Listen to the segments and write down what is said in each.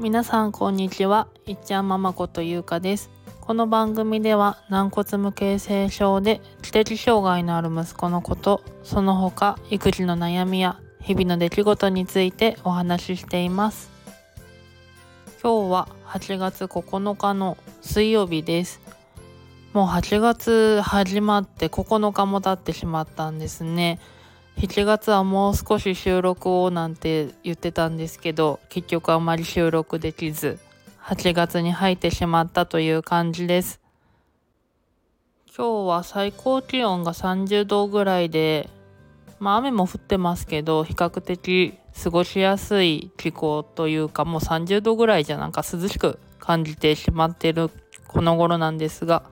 皆さんこんにちは。いっちゃんママことゆうかです。この番組では軟骨無形成症で知的障害のある息子のことその他育児の悩みや日々の出来事についてお話ししています。今日は8月9日の水曜日です。もう8月始まって9日も経ってしまったんですね。7月はもう少し収録をなんて言ってたんですけど結局あまり収録できず8月に入ってしまったという感じです。今日は最高気温が30度ぐらいでまあ雨も降ってますけど比較的過ごしやすい気候というかもう30度ぐらいじゃなんか涼しく感じてしまってるこの頃なんですが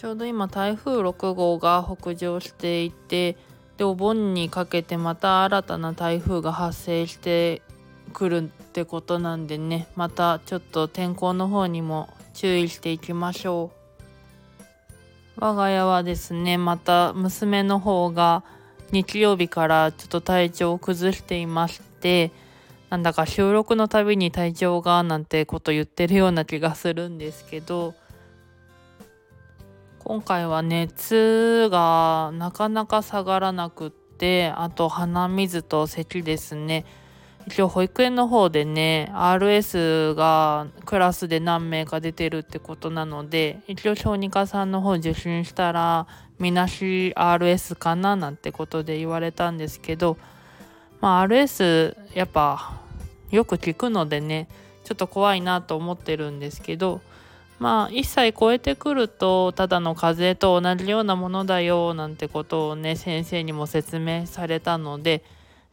ちょうど今台風6号が北上していてでお盆にかけてまた新たな台風が発生してくるってことなんでねまたちょっと天候の方にも注意していきましょう。我が家はですねまた娘の方が日曜日からちょっと体調を崩していましてなんだか収録のたびに体調がなんてこと言ってるような気がするんですけど今回は熱がなかなか下がらなくってあと鼻水と咳ですね。一応保育園の方でね RS がクラスで何名か出てるってことなので一応小児科さんの方受診したらみなし RS かななんてことで言われたんですけどまあ RS やっぱよく聞くのでねちょっと怖いなと思ってるんですけどまあ1歳超えてくるとただの風邪と同じようなものだよなんてことをね先生にも説明されたので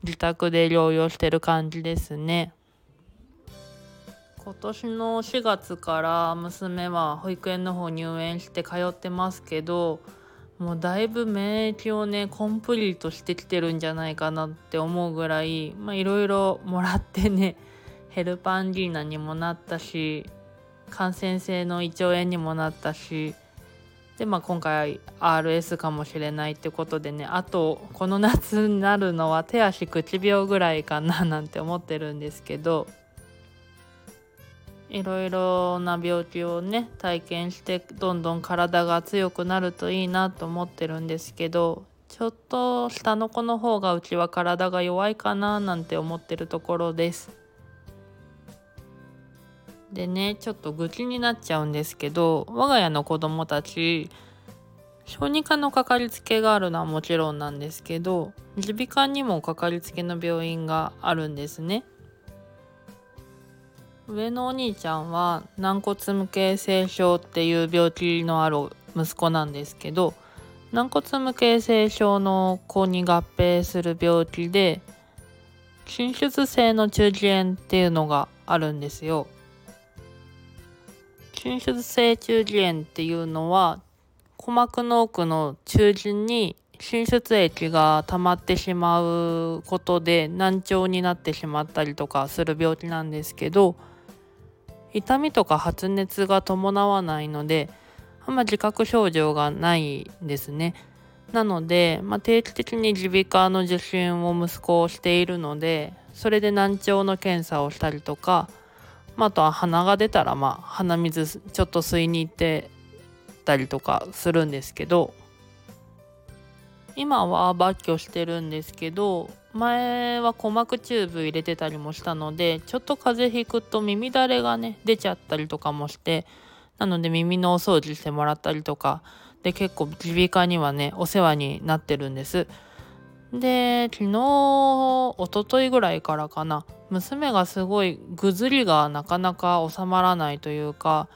自宅で療養してる感じですね。今年の4月から娘は保育園の方入園して通ってますけどもうだいぶ免疫をねコンプリートしてきてるんじゃないかなって思うぐらいいろいろもらってねヘルパンギーナにもなったし感染性の胃腸炎にもなったしでまあ今回 RS かもしれないってことでねあとこの夏になるのは手足口病ぐらいかななんて思ってるんですけどいろいろな病気をね体験してどんどん体が強くなるといいなと思ってるんですけどちょっと下の子の方がうちは体が弱いかななんて思ってるところです。でねちょっと愚痴になっちゃうんですけど我が家の子供たち小児科のかかりつけがあるのはもちろんなんですけど耳鼻科にもかかりつけの病院があるんですね。上のお兄ちゃんは軟骨無形成症っていう病気のある息子なんですけど軟骨無形成症の子に合併する病気で滲出性の中耳炎っていうのがあるんですよ。滲出性中耳炎っていうのは鼓膜の奥の中耳に滲出液が溜まってしまうことで難聴になってしまったりとかする病気なんですけど痛みとか発熱が伴わないのであんま自覚症状がないんですね。なので、まあ、定期的に耳鼻科の受診を息子をしているのでそれで難聴の検査をしたりとかまあ、あとは鼻が出たら、まあ、鼻水ちょっと吸いに行ってたりとかするんですけど今は抜去してるんですけど前は鼓膜チューブ入れてたりもしたのでちょっと風邪ひくと耳だれがね出ちゃったりとかもしてなので耳のお掃除してもらったりとかで結構耳鼻科にはねお世話になってるんです。で昨日おとといぐらいからかな。娘がすごいぐずりがなかなか収まらないというか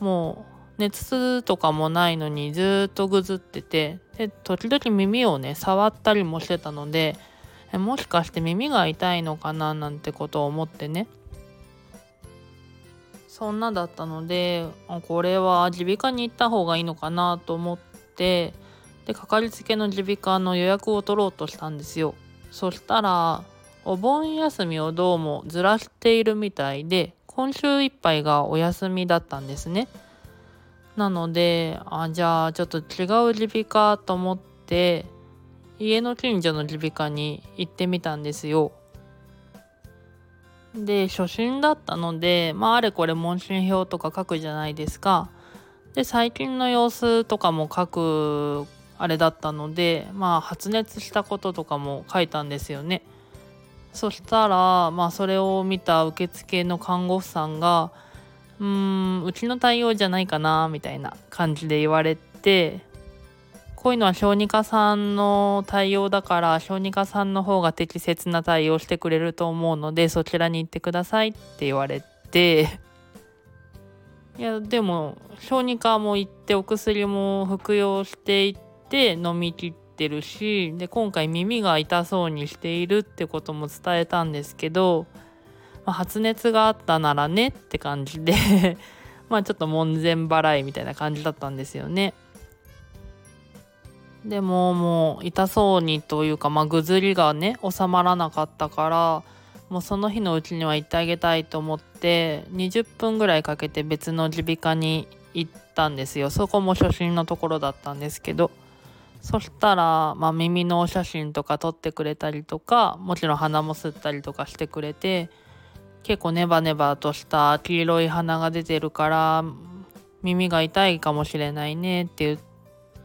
もう熱とかもないのにずっとぐずっててで時々耳をね触ったりもしてたのでもしかして耳が痛いのかななんてことを思ってね。そんなだったのでこれは耳鼻科に行った方がいいのかなと思ってでかかりつけの耳鼻科の予約を取ろうとしたんですよ。そしたらお盆休みをどうもずらしているみたいで今週いっぱいがお休みだったんですね。なのであじゃあちょっと違う耳鼻科と思って家の近所の耳鼻科に行ってみたんですよ。で初心だったのでまああれこれ問診票とか書くじゃないですか。で最近の様子とかも書くあれだったのでまあ発熱したこととかも書いたんですよね。そしたらまあそれを見た受付の看護婦さんが「うーんうちの対応じゃないかな」みたいな感じで言われてこういうのは小児科さんの対応だから小児科さんの方が適切な対応してくれると思うのでそちらに行ってくださいって言われていやでも小児科も行ってお薬も服用していって飲み切ってるしで今回耳が痛そうにしているってことも伝えたんですけど、まあ、発熱があったならねって感じで まあちょっと門前払いみたいな感じだったんですよね。でももう痛そうにというか、まあ、ぐずりがね収まらなかったからもうその日のうちには行ってあげたいと思って20分ぐらいかけて別の耳鼻科に行ったんですよそこも初心のところだったんですけどそしたら、まあ、耳のお写真とか撮ってくれたりとかもちろん鼻も吸ったりとかしてくれて結構ネバネバとした黄色い鼻が出てるから耳が痛いかもしれないねって言っ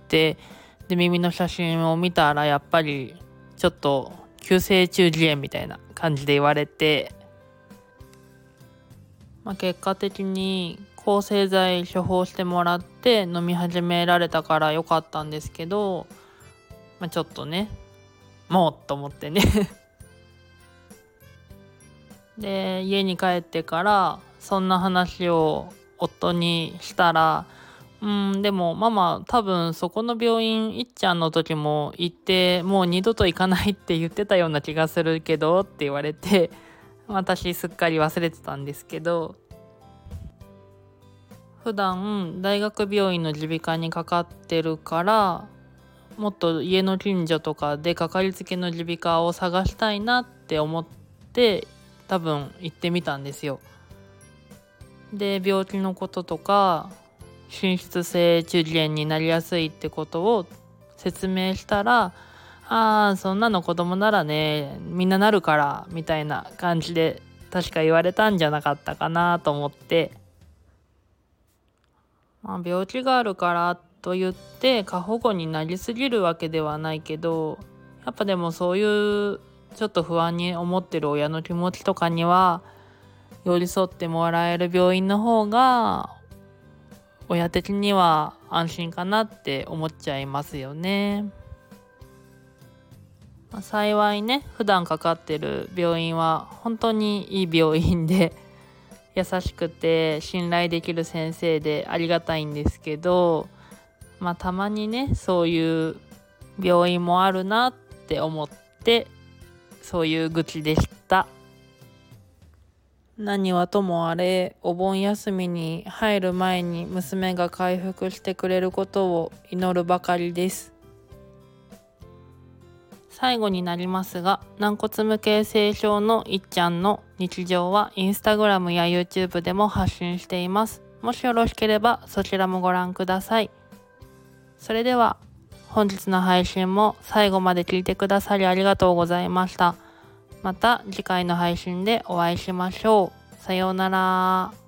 てで耳の写真を見たらやっぱりちょっと急性中耳炎みたいな感じで言われて、まあ、結果的に抗生剤処方してもらって飲み始められたから良かったんですけど、まあ、ちょっとねもうと思ってね。で家に帰ってからそんな話を夫にしたらうんでもママ多分そこの病院いっちゃんの時も行ってもう二度と行かないって言ってたような気がするけどって言われて私すっかり忘れてたんですけど普段大学病院の耳鼻科にかかってるからもっと家の近所とかでかかりつけの耳鼻科を探したいなって思って多分行ってみたんですよ。で病気のこととか滲出性中耳炎になりやすいってことを説明したらああそんなの子供ならねみんななるからみたいな感じで確か言われたんじゃなかったかなと思って、まあ、病気があるからと言って過保護になりすぎるわけではないけどやっぱでもそういうちょっと不安に思ってる親の気持ちとかには寄り添ってもらえる病院の方が親的には安心かなって思っちゃいますよね。まあ、幸いね普段かかってる病院は本当にいい病院で優しくて信頼できる先生でありがたいんですけどまあたまにねそういう病院もあるなって思ってそういう愚痴でした。何はともあれお盆休みに入る前に娘が回復してくれることを祈るばかりです最後になりますが軟骨無形性症のいっちゃんの日常はインスタグラムや YouTube でも発信していますもしよろしければそちらもご覧くださいそれでは本日の配信も最後まで聞いてくださりありがとうございました。また次回の配信でお会いしましょう。さようなら。